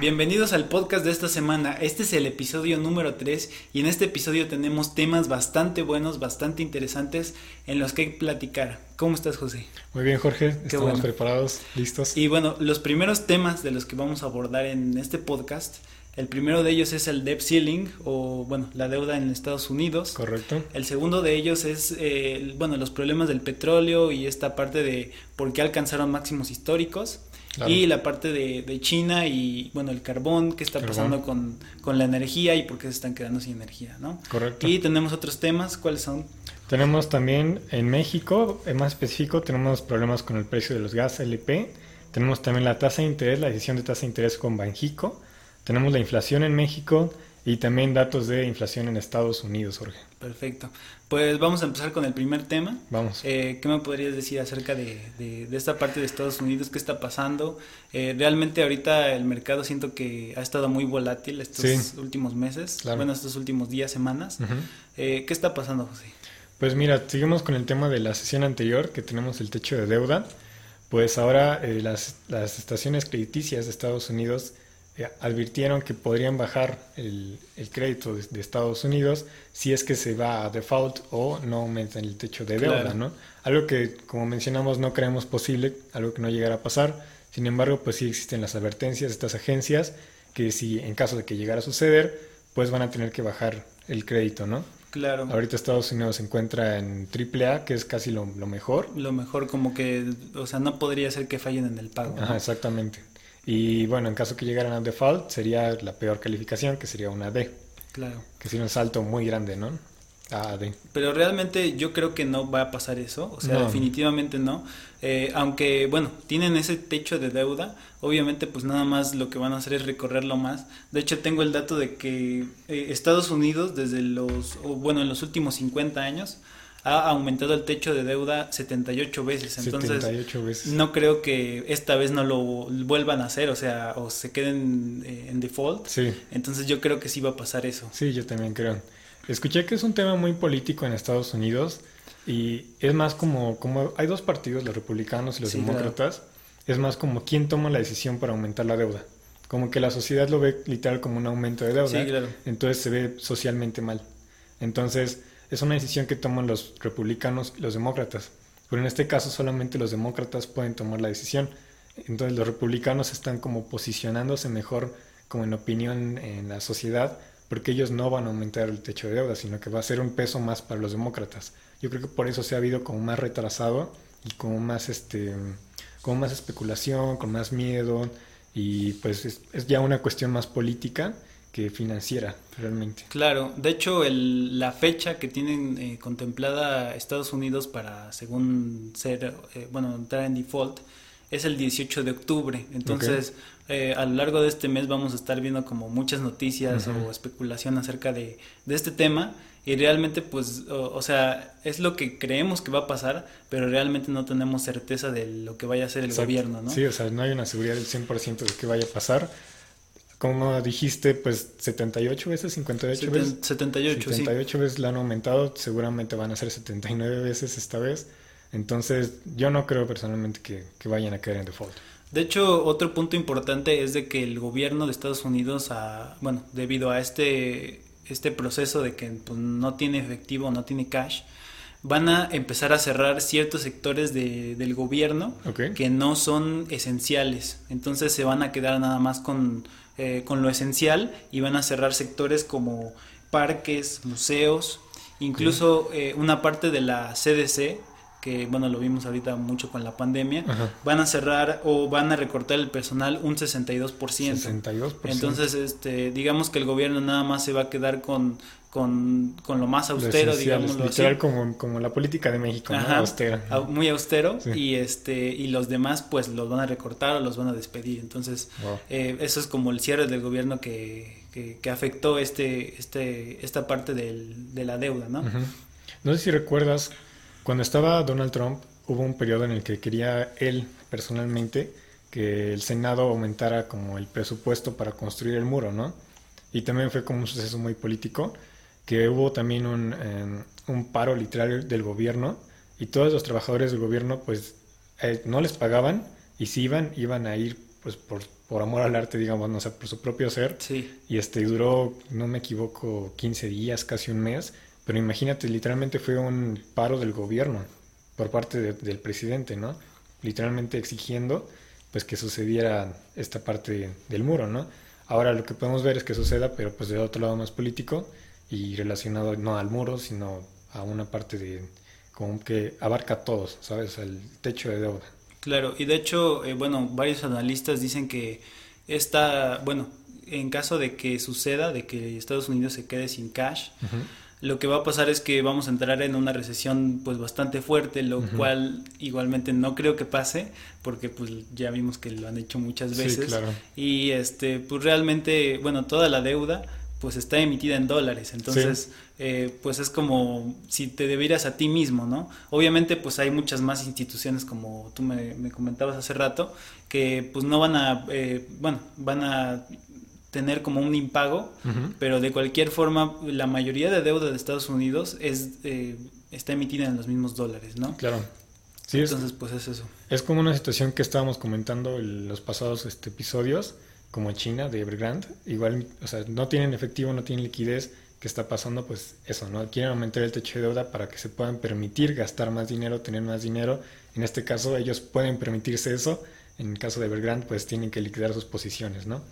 Bienvenidos al podcast de esta semana. Este es el episodio número 3 y en este episodio tenemos temas bastante buenos, bastante interesantes en los que platicar. ¿Cómo estás, José? Muy bien, Jorge. Estamos preparados, listos. Y bueno, los primeros temas de los que vamos a abordar en este podcast, el primero de ellos es el debt ceiling o bueno, la deuda en Estados Unidos. Correcto. El segundo de ellos es eh, bueno, los problemas del petróleo y esta parte de por qué alcanzaron máximos históricos. Y la parte de, China y, bueno, el carbón, qué está pasando con, la energía y por qué se están quedando sin energía, ¿no? Correcto. Y tenemos otros temas, ¿cuáles son? Tenemos también en México, en más específico, tenemos problemas con el precio de los gas LP. Tenemos también la tasa de interés, la decisión de tasa de interés con Banjico. Tenemos la inflación en México y también datos de inflación en Estados Unidos, Jorge. Perfecto. Pues vamos a empezar con el primer tema. Vamos. Eh, ¿Qué me podrías decir acerca de, de, esta parte de Estados Unidos? ¿Qué está pasando? Eh, realmente ahorita el mercado siento que ha estado muy volátil estos últimos meses, bueno, estos últimos días, semanas. Eh, ¿Qué está pasando, José? Pues mira, seguimos con el tema de la sesión anterior, que tenemos el techo de deuda. Pues ahora las, las estaciones crediticias de Estados Unidos eh, advirtieron que podrían bajar el, crédito de, Estados Unidos si es que se va a default o no aumentan el techo de deuda, ¿no? Algo que, como mencionamos, no creemos posible, algo que no llegará a pasar. Sin embargo, pues sí existen las advertencias de estas agencias que si en caso de que llegara a suceder, pues van a tener que bajar el crédito, ¿no? Claro. Ahorita Estados Unidos se encuentra en AAA, que es casi lo, mejor. Lo mejor, como que, o sea, no podría ser que fallen en el pago. Ajá, exactamente. Y bueno, en caso que llegaran a default, sería la peor calificación, que sería una D. Claro. Que sería un salto muy grande, ¿no? A D. Pero realmente yo creo que no va a pasar eso, o sea, definitivamente no. Eh, aunque, bueno, tienen ese techo de deuda, obviamente pues nada más lo que van a hacer es recorrerlo más. De hecho, tengo el dato de que eh, Estados Unidos, desde los, bueno, en los últimos 50 años, ha aumentado el techo de deuda 78 veces. Entonces, 78 veces. no creo que esta vez no lo vuelvan a hacer, o sea, o se queden eh, en default. Sí. Entonces, yo creo que sí va a pasar eso. Sí, yo también creo. Escuché que es un tema muy político en Estados Unidos y es más como, como hay dos partidos, los republicanos y los demócratas, es más como quién toma la decisión para aumentar la deuda. Como que la sociedad lo ve literal como un aumento de deuda. Sí, claro. Entonces se ve socialmente mal. Entonces, es una decisión que toman los republicanos y los demócratas. Pero en este caso solamente los demócratas pueden tomar la decisión. Entonces los republicanos están como posicionándose mejor como en opinión en la sociedad porque ellos no van a aumentar el techo de deuda, sino que va a ser un peso más para los demócratas. Yo creo que por eso se ha habido como más retrasado y como más este como más especulación, con más miedo y pues es ya una cuestión más política que financiera realmente. Claro, de hecho el, la fecha que tienen eh, contemplada Estados Unidos para, según ser, eh, bueno, entrar en default, es el 18 de octubre. Entonces, eh, a lo largo de este mes vamos a estar viendo como muchas noticias o especulación acerca de, de, este tema. Y realmente, pues, o, sea, es lo que creemos que va a pasar, pero realmente no tenemos certeza de lo que vaya a hacer el gobierno, ¿no? Sí, o sea, no hay una seguridad del 100% de que vaya a pasar como dijiste, pues 78 veces, 58 veces. 78, 78 veces la han aumentado, seguramente van a ser 79 veces esta vez. Entonces, yo no creo personalmente que, vayan a caer en default. De hecho, otro punto importante es de que el gobierno de Estados Unidos, bueno, debido a este, este proceso de que pues, no tiene efectivo, no tiene cash, van a empezar a cerrar ciertos sectores del gobierno que no son esenciales. Entonces se van a quedar nada más con eh, con lo esencial y van a cerrar sectores como parques, museos, incluso eh, una parte de la CDC, que bueno, lo vimos ahorita mucho con la pandemia, van a cerrar o van a recortar el personal un 62%. 62%. Entonces, este, digamos que el gobierno nada más se va a quedar con con, lo más austero, digamos literal Como, como la política de México, austera. Muy austero y este y los demás pues los van a recortar o los van a despedir. Entonces eh, eso es como el cierre del gobierno que, que, afectó este, este, esta parte del, de la deuda, ¿no? No sé si recuerdas, cuando estaba Donald Trump hubo un periodo en el que quería él personalmente que el Senado aumentara como el presupuesto para construir el muro, ¿no? Y también fue como un suceso muy político que hubo también un, em, un paro literal del gobierno y todos los trabajadores del gobierno pues eh, no les pagaban y si iban, iban a ir pues por, por amor al arte, digamos, no sé, por su propio ser. Sí. Y este duró, no me equivoco, 15 días, casi un mes. Pero imagínate, literalmente fue un paro del gobierno por parte de- del presidente, ¿no? Literalmente exigiendo pues que sucediera esta parte del muro, ¿no? Ahora lo que podemos ver es que suceda, pero pues del otro lado más político y relacionado no al muro, sino a una parte de como que abarca a todos, ¿sabes? El techo de deuda. Claro, y de hecho, eh, bueno, varios analistas dicen que esta, bueno, en caso de que suceda, de que Estados Unidos se quede sin cash, lo que va a pasar es que vamos a entrar en una recesión pues bastante fuerte, lo cual igualmente no creo que pase, porque pues ya vimos que lo han hecho muchas Sí, veces. claro. Y este, pues realmente, bueno, toda la deuda pues está emitida en dólares, entonces eh, pues es como si te debieras a ti mismo, ¿no? Obviamente pues hay muchas más instituciones como tú me, me comentabas hace rato que pues no van a, eh, bueno, van a tener como un impago, pero de cualquier forma la mayoría de deuda de Estados Unidos es eh, está emitida en los mismos dólares, ¿no? Claro. Sí, es, Entonces pues es eso. Es como una situación que estábamos comentando en los pasados este, episodios, como China de Evergrande. Igual, o sea, no tienen efectivo, no tienen liquidez. ¿Qué está pasando? Pues eso, ¿no? Quieren aumentar el techo de deuda para que se puedan permitir gastar más dinero, tener más dinero. En este caso, ellos pueden permitirse eso. En el caso de Evergrande, pues tienen que liquidar sus posiciones, ¿no?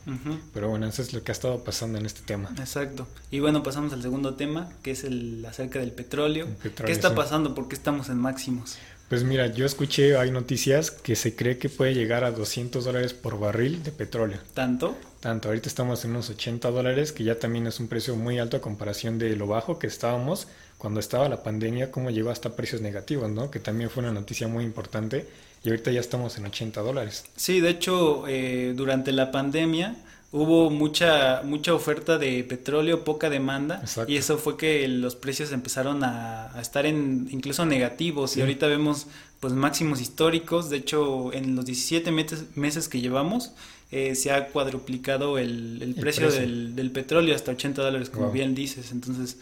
Pero bueno, eso es lo que ha estado pasando en este tema. Exacto. Y bueno, pasamos al segundo tema, que es el acerca del petróleo. Petróleo, ¿Qué está sí. pasando? ¿Por qué estamos en máximos? Pues mira, yo escuché, hay noticias que se cree que puede llegar a 200 dólares por barril de petróleo. ¿Tanto? Tanto, ahorita estamos en unos 80 dólares, que ya también es un precio muy alto a comparación de lo bajo que estábamos cuando estaba la pandemia, cómo llegó hasta precios negativos, ¿no? Que también fue una noticia muy importante. Y ahorita ya estamos en 80 dólares. Sí, de hecho, eh, durante la pandemia hubo mucha mucha oferta de petróleo, poca demanda, Exacto. y eso fue que los precios empezaron a, a estar en incluso negativos. Sí. Y ahorita vemos pues máximos históricos. De hecho, en los 17 meses, meses que llevamos, eh, se ha cuadruplicado el, el El precio, precio. Del, del petróleo hasta 80 dólares, como Wow. bien dices. Entonces,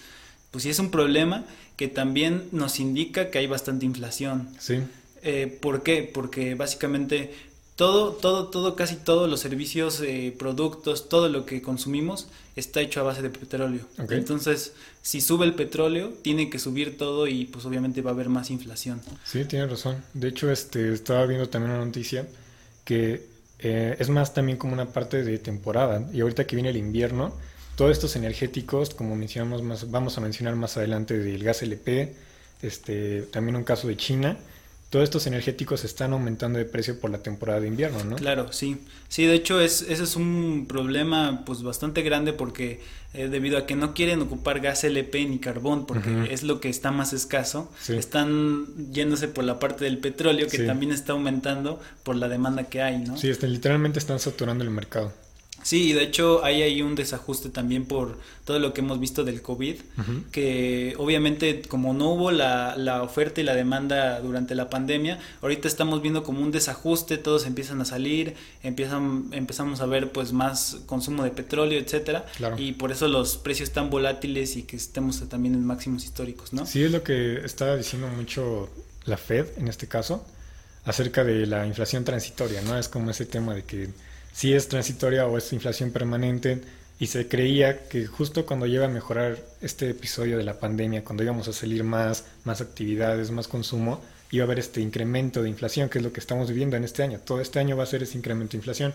pues sí es un problema que también nos indica que hay bastante inflación. Sí, Eh, ¿Por qué? Porque básicamente todo, todo, todo, casi todos los servicios, eh, productos, todo lo que consumimos está hecho a base de petróleo. Entonces, si sube el petróleo, tiene que subir todo y pues obviamente va a haber más inflación. sí, tienes razón. De hecho, este, estaba viendo también una noticia que eh, es más también como una parte de temporada. Y ahorita que viene el invierno, todos estos energéticos, como mencionamos más, vamos a mencionar más adelante del gas LP, este, también un caso de China, todos estos energéticos están aumentando de precio por la temporada de invierno, ¿no? Claro, sí. Sí, de hecho es, ese es un problema pues bastante grande porque eh, debido a que no quieren ocupar gas LP ni carbón porque es lo que está más escaso, Sí. están yéndose por la parte del petróleo que Sí. también está aumentando por la demanda que hay, ¿no? Sí, este, literalmente están saturando el mercado. Sí, y de hecho hay ahí un desajuste también por todo lo que hemos visto del COVID, que obviamente como no hubo la, la oferta y la demanda durante la pandemia, ahorita estamos viendo como un desajuste, todos empiezan a salir, empiezan, empezamos a ver pues más consumo de petróleo, etcétera, Claro. y por eso los precios tan volátiles y que estemos también en máximos históricos, ¿no? Sí, es lo que estaba diciendo mucho la Fed en este caso, acerca de la inflación transitoria, ¿no? Es como ese tema de que si es transitoria o es inflación permanente y se creía que justo cuando llega a mejorar este episodio de la pandemia, cuando íbamos a salir más, más actividades, más consumo, iba a haber este incremento de inflación, que es lo que estamos viviendo en este año. Todo este año va a ser ese incremento de inflación.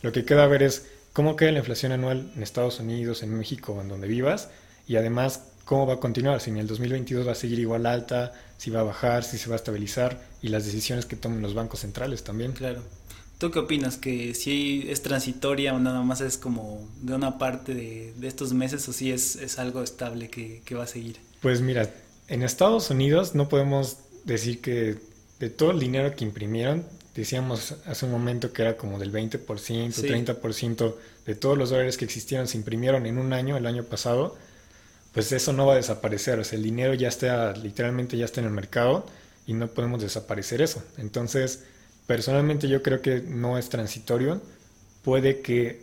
Lo que queda a ver es cómo queda la inflación anual en Estados Unidos, en México o en donde vivas y además cómo va a continuar, si en el 2022 va a seguir igual alta, si va a bajar, si se va a estabilizar y las decisiones que tomen los bancos centrales también. Claro. ¿Tú qué opinas? ¿Que si es transitoria o nada más es como de una parte de, de estos meses o si es, es algo estable que, que va a seguir? Pues mira, en Estados Unidos no podemos decir que de todo el dinero que imprimieron, decíamos hace un momento que era como del 20%, Sí. 30% de todos los dólares que existieron se imprimieron en un año, el año pasado, pues eso no va a desaparecer, o sea, el dinero ya está, literalmente ya está en el mercado y no podemos desaparecer eso. Entonces, personalmente yo creo que no es transitorio, puede que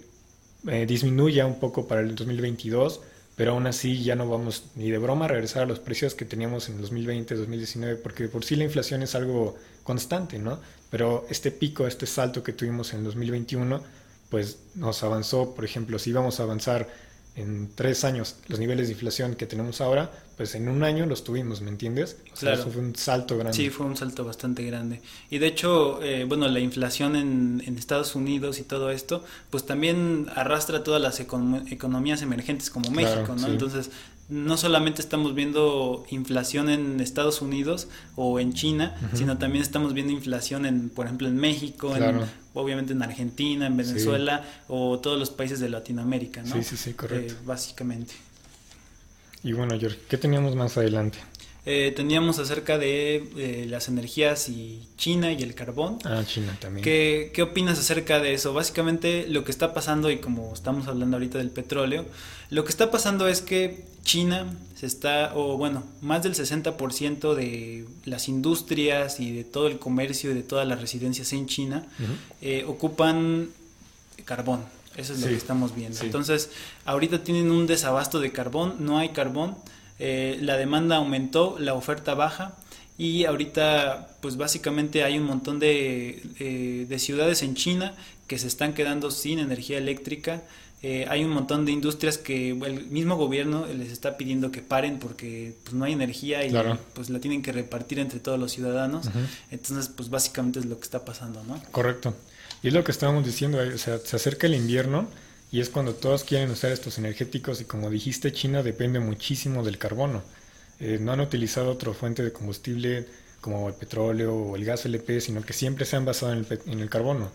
eh, disminuya un poco para el 2022, pero aún así ya no vamos ni de broma a regresar a los precios que teníamos en 2020, 2019, porque por sí la inflación es algo constante, ¿no? Pero este pico, este salto que tuvimos en 2021, pues nos avanzó, por ejemplo, si íbamos a avanzar en tres años los niveles de inflación que tenemos ahora, pues en un año los tuvimos, ¿me entiendes? O sea, eso fue un salto grande. Sí, fue un salto bastante grande. Y de hecho, eh, bueno, la inflación en, en, Estados Unidos y todo esto, pues también arrastra todas las economías emergentes como México, ¿no? Entonces, no solamente estamos viendo inflación en Estados Unidos o en China, sino también estamos viendo inflación en, por ejemplo, en México, en, obviamente en Argentina, en Venezuela o todos los países de Latinoamérica, ¿no? Sí, sí, sí, correcto. Eh, básicamente. Y bueno, George, ¿qué teníamos más adelante? Eh, teníamos acerca de eh, las energías y China y el carbón. Ah, China también. ¿Qué, ¿Qué opinas acerca de eso? Básicamente lo que está pasando, y como estamos hablando ahorita del petróleo, lo que está pasando es que China se está, o bueno, más del 60% de las industrias y de todo el comercio y de todas las residencias en China eh, ocupan carbón. Eso es lo que estamos viendo. Entonces, ahorita tienen un desabasto de carbón, no hay carbón eh, la demanda aumentó, la oferta baja y ahorita pues básicamente hay un montón de, eh, de ciudades en China que se están quedando sin energía eléctrica. Eh, hay un montón de industrias que el mismo gobierno les está pidiendo que paren porque pues, no hay energía y pues la tienen que repartir entre todos los ciudadanos. Entonces, pues básicamente es lo que está pasando, ¿no? Correcto. Y es lo que estábamos diciendo, o sea, se acerca el invierno y es cuando todos quieren usar estos energéticos y como dijiste, China depende muchísimo del carbono. Eh, no han utilizado otra fuente de combustible como el petróleo o el gas LP, sino que siempre se han basado en el, en el carbono.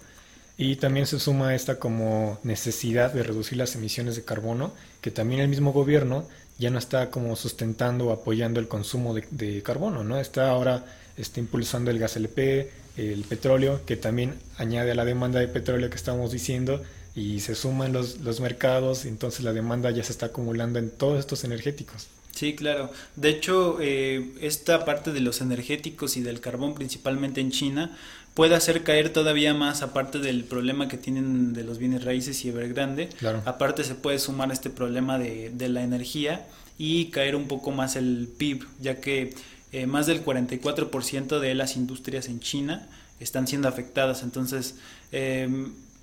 Y también se suma esta como necesidad de reducir las emisiones de carbono, que también el mismo gobierno ya no está como sustentando o apoyando el consumo de, de carbono, ¿no? Está ahora está impulsando el gas LP, el petróleo, que también añade a la demanda de petróleo que estamos diciendo, y se suman los, los mercados, entonces la demanda ya se está acumulando en todos estos energéticos. Sí, claro. De hecho, eh, esta parte de los energéticos y del carbón, principalmente en China, puede hacer caer todavía más, aparte del problema que tienen de los bienes raíces y Evergrande. Claro. Aparte se puede sumar este problema de, de la energía y caer un poco más el PIB, ya que eh, más del 44% de las industrias en China están siendo afectadas. Entonces, eh,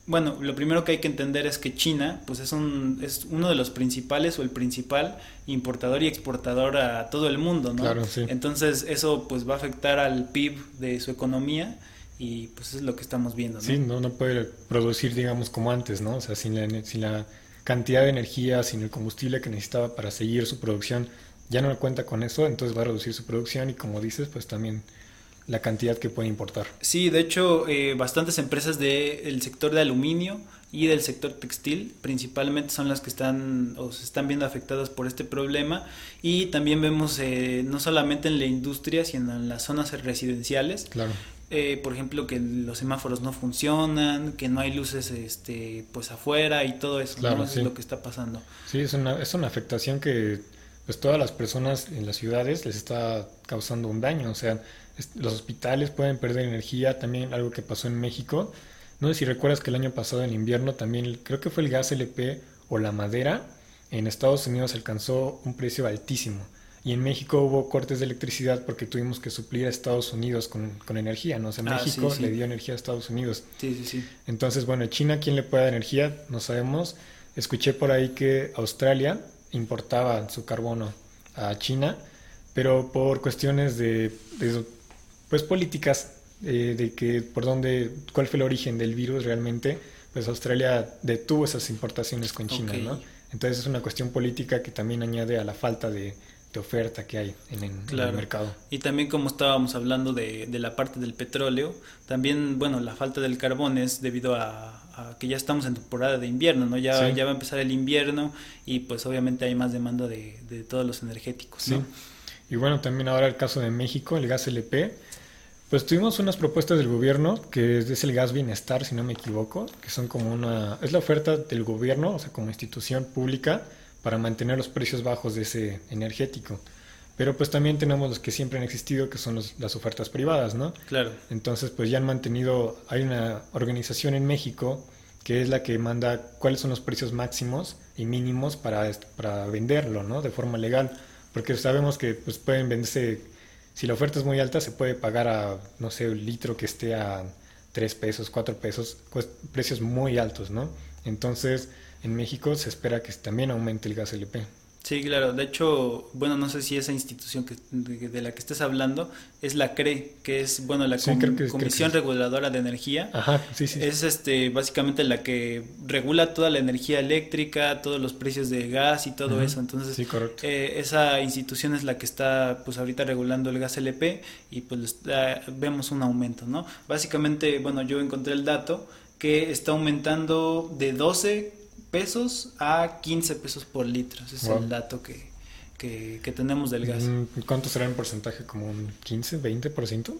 bueno, lo primero que hay que entender es que China pues es, un, es uno de los principales o el principal importador y exportador a todo el mundo, ¿no? Claro, sí. Entonces eso pues va a afectar al PIB de su economía y pues es lo que estamos viendo, ¿no? Sí, no, no puede producir digamos como antes, ¿no? O sea, sin la, sin la cantidad de energía, sin el combustible que necesitaba para seguir su producción, ya no cuenta con eso, entonces va a reducir su producción y como dices, pues también la cantidad que puede importar. Sí, de hecho, eh, bastantes empresas del sector de aluminio y del sector textil principalmente son las que están o se están viendo afectadas por este problema. Y también vemos eh, no solamente en la industria sino en las zonas residenciales. Claro. Eh, por ejemplo que los semáforos no funcionan que no hay luces este pues afuera y todo eso claro, es lo que está pasando. Sí es una, es una afectación que pues todas las personas en las ciudades les está causando un daño. O sea los hospitales pueden perder energía, también algo que pasó en México. No sé si recuerdas que el año pasado en invierno también, creo que fue el gas LP o la madera, en Estados Unidos alcanzó un precio altísimo. Y en México hubo cortes de electricidad porque tuvimos que suplir a Estados Unidos con, con energía, ¿no? O sea, Ah, México sí, sí. le dio energía a Estados Unidos. sí sí sí Entonces, bueno, China, ¿quién le puede dar energía? No sabemos. Escuché por ahí que Australia importaba su carbono a China, pero por cuestiones de, de, pues políticas eh, de que por dónde, cuál fue el origen del virus realmente, pues Australia detuvo esas importaciones con China. ¿no? Entonces es una cuestión política que también añade a la falta de, de oferta que hay en, en- en Claro. el mercado. Y también como estábamos hablando de, de la parte del petróleo, también, bueno, la falta del carbón es debido a, a que ya estamos en temporada de invierno, ¿no? Ya, Sí. ya va a empezar el invierno y pues obviamente hay más demanda de, de todos los energéticos, Sí. Y bueno, también ahora el caso de México, el gas LP. Pues tuvimos unas propuestas del gobierno, que es el gas bienestar, si no me equivoco, que son como una... Es la oferta del gobierno, o sea, como institución pública, para mantener los precios bajos de ese energético. Pero pues también tenemos los que siempre han existido, que son los- las ofertas privadas, ¿no? Claro. Entonces, pues ya han mantenido, hay una organización en México que es la que manda cuáles son los precios máximos y mínimos para, para venderlo, ¿no? De forma legal, porque sabemos que pues, pueden venderse, si la oferta es muy alta, se puede pagar a, no sé, un litro que esté a 3 pesos, 4 pesos, precios muy altos, ¿no? Entonces, en México se espera que también aumente el gas LP. Sí, claro. De hecho, bueno, no sé si esa institución que, de, la que estés hablando es la CRE, que es, bueno, la Comisión Reguladora de Energía. Ajá, sí, sí. Es este, básicamente la que regula toda la energía eléctrica, todos los precios de gas y todo eso. Entonces, eh, esa institución es la que está, pues, ahorita regulando el gas LP y, pues, vemos un aumento, ¿no? Básicamente, bueno, yo encontré el dato que está aumentando de 12 pesos a 15 pesos por litro. Ese es el dato que, que, tenemos del gas. Mm, ¿Cuánto será en porcentaje? ¿Como un 15, 20%?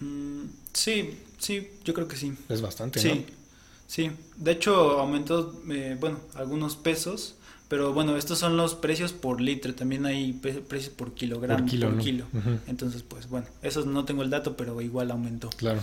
Mm, sí, sí, yo creo que sí. Es bastante, sí, ¿no? Sí, de hecho aumentó, eh, bueno, algunos pesos, pero bueno, estos son los precios por litro, también hay precios por kilogramo, por kilo. kilo. Entonces, pues bueno, esos no tengo el dato, pero igual aumentó. Claro.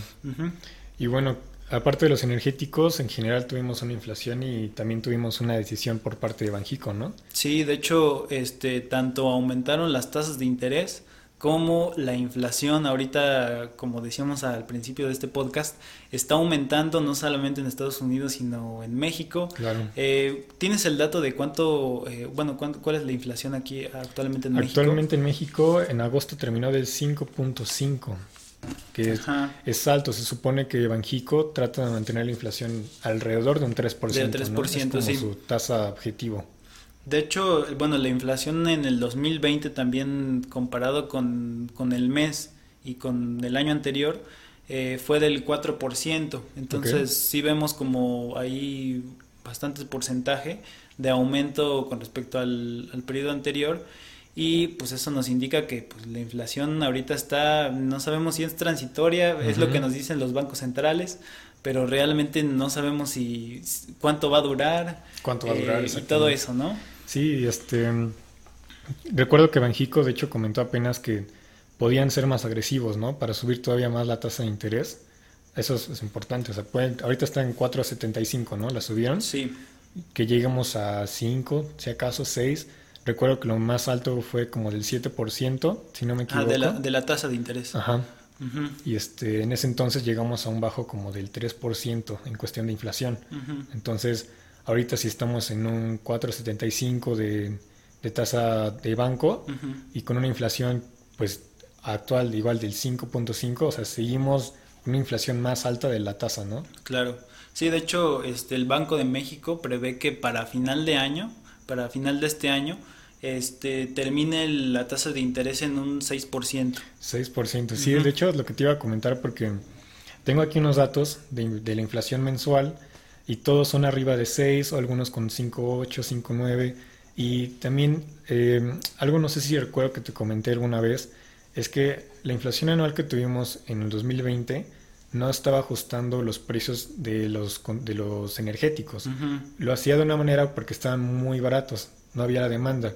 Y bueno, Aparte de los energéticos, en general tuvimos una inflación y también tuvimos una decisión por parte de Banjico, ¿no? Sí, de hecho, este, tanto aumentaron las tasas de interés como la inflación ahorita, como decíamos al principio de este podcast, está aumentando no solamente en Estados Unidos, sino en México. Claro. Eh, ¿Tienes el dato de cuánto, eh, bueno, cuál es la inflación aquí actualmente en México? Actualmente en México, en agosto terminó del 5.5 que es, alto. Se supone que Banjico trata de mantener la inflación alrededor de un 3%. Del 3%, es como su tasa objetivo. De hecho, bueno, la inflación en el 2020 también comparado con, el mes y con el año anterior eh, fue del 4%. Entonces sí vemos como hay bastante porcentaje de aumento con respecto al, al periodo anterior y pues eso nos indica que pues, la inflación ahorita está, no sabemos si es transitoria, es lo que nos dicen los bancos centrales, pero realmente no sabemos si cuánto va a durar, cuánto va a durar eh, y todo eso, ¿no? Sí, este recuerdo que Banjico de hecho comentó apenas que podían ser más agresivos, ¿no? Para subir todavía más la tasa de interés. Eso es, importante, o sea, pueden, ahorita está en 4.75, ¿no? La subieron. Sí. Que lleguemos a 5, si acaso 6 Recuerdo que lo más alto fue como del 7%, si no me equivoco. Ah, de la, de la tasa de interés. Ajá. Y este, en ese entonces llegamos a un bajo como del 3% en cuestión de inflación. Entonces, ahorita si estamos en un 4,75 de, de tasa de banco y con una inflación pues actual igual del 5.5, o sea, seguimos una inflación más alta de la tasa, ¿no? Claro. Sí, de hecho, este, el Banco de México prevé que para final de año para final de este año este termine la tasa de interés en un 6%. 6%, sí, de hecho es lo que te iba a comentar porque tengo aquí unos datos de, la inflación mensual y todos son arriba de 6 o algunos con 5.8, 5.9 y también eh, algo no sé si recuerdo que te comenté alguna vez es que la inflación anual que tuvimos en el 2020 no estaba ajustando los precios de los, de los energéticos. Lo hacía de una manera porque estaban muy baratos, no había la demanda.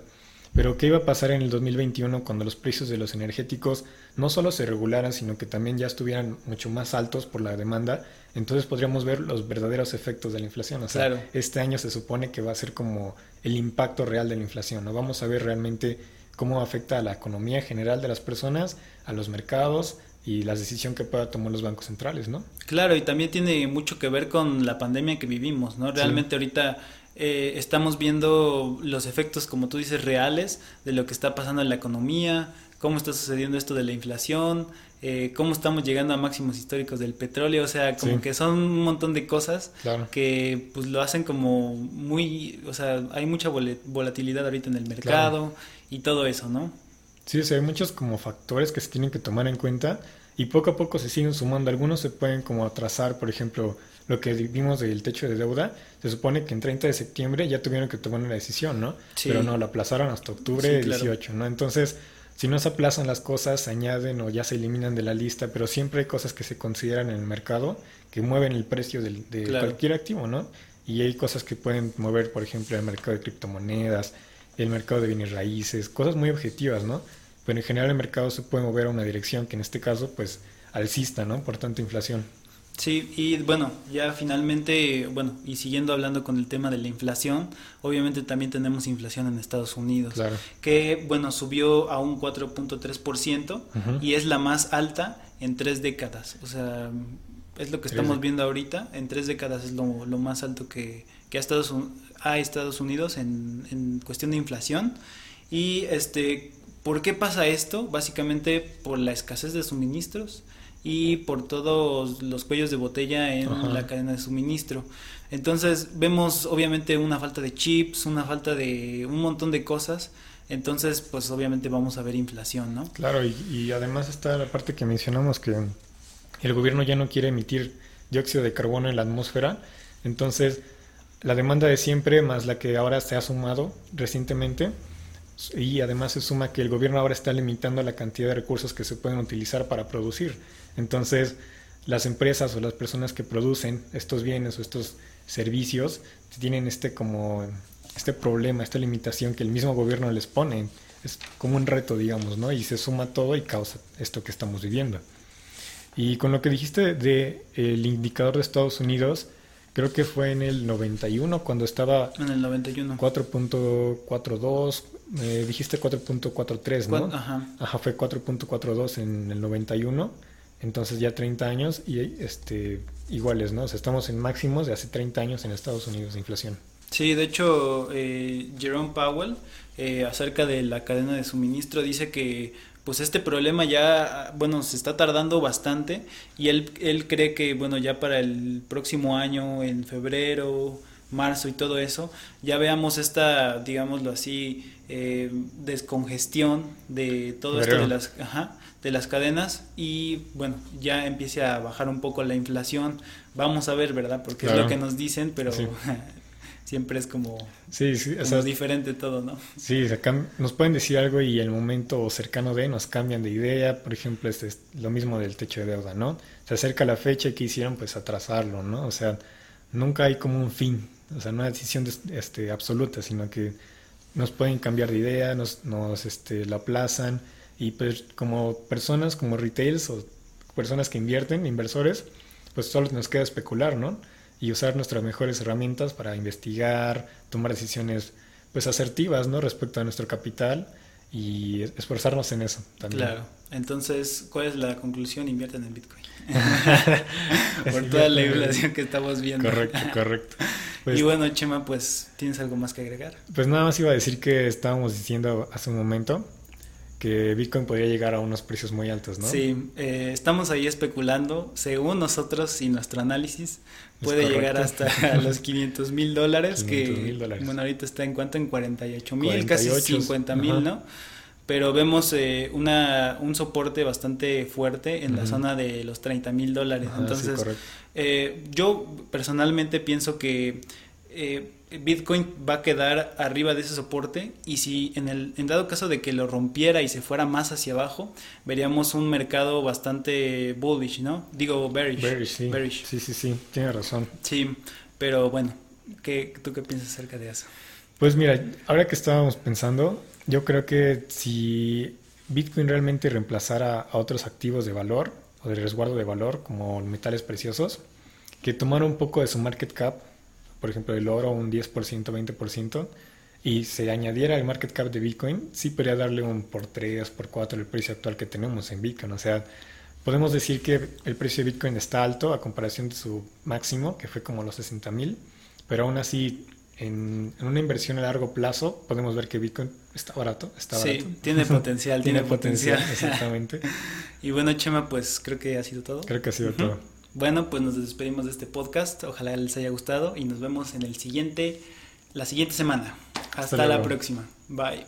Pero ¿qué iba a pasar en el 2021 cuando los precios de los energéticos no solo se regularan, sino que también ya estuvieran mucho más altos por la demanda? Entonces podríamos ver los verdaderos efectos de la inflación. O sea, este año se supone que va a ser como el impacto real de la inflación. ¿no? Vamos a ver realmente cómo afecta a la economía general de las personas, a los mercados, y la decisión que pueda tomar los bancos centrales, ¿no? Claro, y también tiene mucho que ver con la pandemia que vivimos, ¿no? Realmente ahorita eh, estamos viendo los efectos, como tú dices, reales de lo que está pasando en la economía, cómo está sucediendo esto de la inflación, eh, cómo estamos llegando a máximos históricos del petróleo, o sea, como que son un montón de cosas que pues lo hacen como muy, o sea, hay mucha volatilidad ahorita en el mercado y todo eso, ¿no? Sí, hay muchos como factores que se tienen que tomar en cuenta y poco a poco se siguen sumando. Algunos se pueden como atrasar, por ejemplo, lo que vimos del techo de deuda, se supone que en 30 de septiembre ya tuvieron que tomar una decisión, ¿no? Pero no, la aplazaron hasta octubre sí, 18, ¿no? Entonces, si no se aplazan las cosas, se añaden o ya se eliminan de la lista, pero siempre hay cosas que se consideran en el mercado que mueven el precio de, cualquier activo, ¿no? Y hay cosas que pueden mover, por ejemplo, el mercado de criptomonedas, el mercado de bienes raíces, cosas muy objetivas, ¿no? Pero en general el mercado se puede mover a una dirección que en este caso, pues, alcista, ¿no? Por tanta inflación. Sí, y bueno, ya finalmente, bueno, y siguiendo hablando con el tema de la inflación, obviamente también tenemos inflación en Estados Unidos, Claro. que bueno, subió a un 4.3% Ujú. y es la más alta en tres décadas. O sea, es lo que estamos viendo ahorita, en tres décadas es lo, lo más alto que, que ha, Estados, Unidos en, en cuestión de inflación. Y este, ¿por qué pasa esto? Básicamente por la escasez de suministros y por todos los cuellos de botella en Ajá. la cadena de suministro. Entonces vemos obviamente una falta de chips, una falta de un montón de cosas. Entonces pues obviamente vamos a ver inflación, ¿no? Claro, y, y además está la parte que mencionamos que el gobierno ya no quiere emitir dióxido de carbono en la atmósfera, entonces la demanda de siempre más la que ahora se ha sumado recientemente y además se suma que el gobierno ahora está limitando la cantidad de recursos que se pueden utilizar para producir. Entonces, las empresas o las personas que producen estos bienes o estos servicios tienen este como este problema, esta limitación que el mismo gobierno les pone. Es como un reto, digamos, ¿no? Y se suma todo y causa esto que estamos viviendo. Y con lo que dijiste de el indicador de Estados Unidos, creo que fue en el 91 cuando estaba En el 91. 4.42, eh, dijiste 4.43, ¿no? Ajá. Ajá, fue 4.42 en el 91, entonces ya 30 años y este iguales, ¿no? O sea, estamos en máximos de hace 30 años en Estados Unidos de inflación. Sí, de hecho, eh, Jerome Powell, eh, acerca de la cadena de suministro, dice que pues este problema ya, bueno, se está tardando bastante y él, él cree que, bueno, ya para el próximo año, en febrero, marzo y todo eso, ya veamos esta, digámoslo así, eh, descongestión de todo esto de las, ajá, de las cadenas y, bueno, ya empiece a bajar un poco la inflación. Vamos a ver, ¿verdad? Porque es lo que nos dicen, pero Sí. siempre es como, Sí, sí, o como sea, diferente todo, ¿no? sí, o nos pueden decir algo y el momento cercano de nos cambian de idea, por ejemplo, este es lo mismo del techo de deuda, ¿no? Se acerca la fecha y que hicieron pues atrasarlo, ¿no? O sea, nunca hay como un fin, o sea, no hay decisión este, absoluta, sino que nos pueden cambiar de idea, nos, nos este, la aplazan y pues como personas, como retails o personas que invierten, inversores, pues solo nos queda especular, ¿no? Y usar nuestras mejores herramientas para investigar, tomar decisiones pues asertivas, ¿no? Respecto a nuestro capital y esforzarnos en eso también. Claro. Entonces, ¿cuál es la conclusión? Inviertan en Bitcoin. Por toda la inflación que estamos viendo. Correcto, correcto. Pues, y bueno, Chema, pues, ¿tienes algo más que agregar? pues nada más iba a decir que estábamos diciendo hace un momento que Bitcoin podría llegar a unos precios muy altos, ¿no? Sí, eh, estamos ahí especulando, según nosotros y nuestro análisis, puede llegar hasta los 500 mil dólares, que 500,000 dólares. bueno, ahorita está en cuanto en 48 mil, casi 48, 50 mil. ¿no? Pero vemos eh, una, un soporte bastante fuerte en la zona de los 30 mil dólares. Sí, Entonces, correcto. eh, yo personalmente pienso que eh, Bitcoin va a quedar arriba de ese soporte y si en el en dado caso de que lo rompiera y se fuera más hacia abajo, veríamos un mercado bastante bullish, ¿no? Digo bearish. Bearish, sí. Bearish. Sí, sí, sí, tiene razón. Sí, pero bueno, ¿qué, ¿tú qué piensas acerca de eso? Pues mira, ahora que estábamos pensando, yo creo que si Bitcoin realmente reemplazara a otros activos de valor o de resguardo de valor, como metales preciosos, que tomara un poco de su market cap, por ejemplo, el oro un 10%, 20%, y se añadiera el market cap de Bitcoin, sí podría darle un por 3, por 4 el precio actual que tenemos en Bitcoin. O sea, podemos decir que el precio de Bitcoin está alto a comparación de su máximo, que fue como los 60 mil, pero aún así en, en una inversión a largo plazo podemos ver que Bitcoin está barato, está Sí, barato. tiene potencial, tiene, potencial. exactamente. y bueno, Chema, pues creo que ha sido todo. Creo que ha sido todo. Bueno, pues nos despedimos de este podcast. Ojalá les haya gustado y nos vemos en el siguiente, la siguiente semana. Hasta, Hasta la próxima. Bye.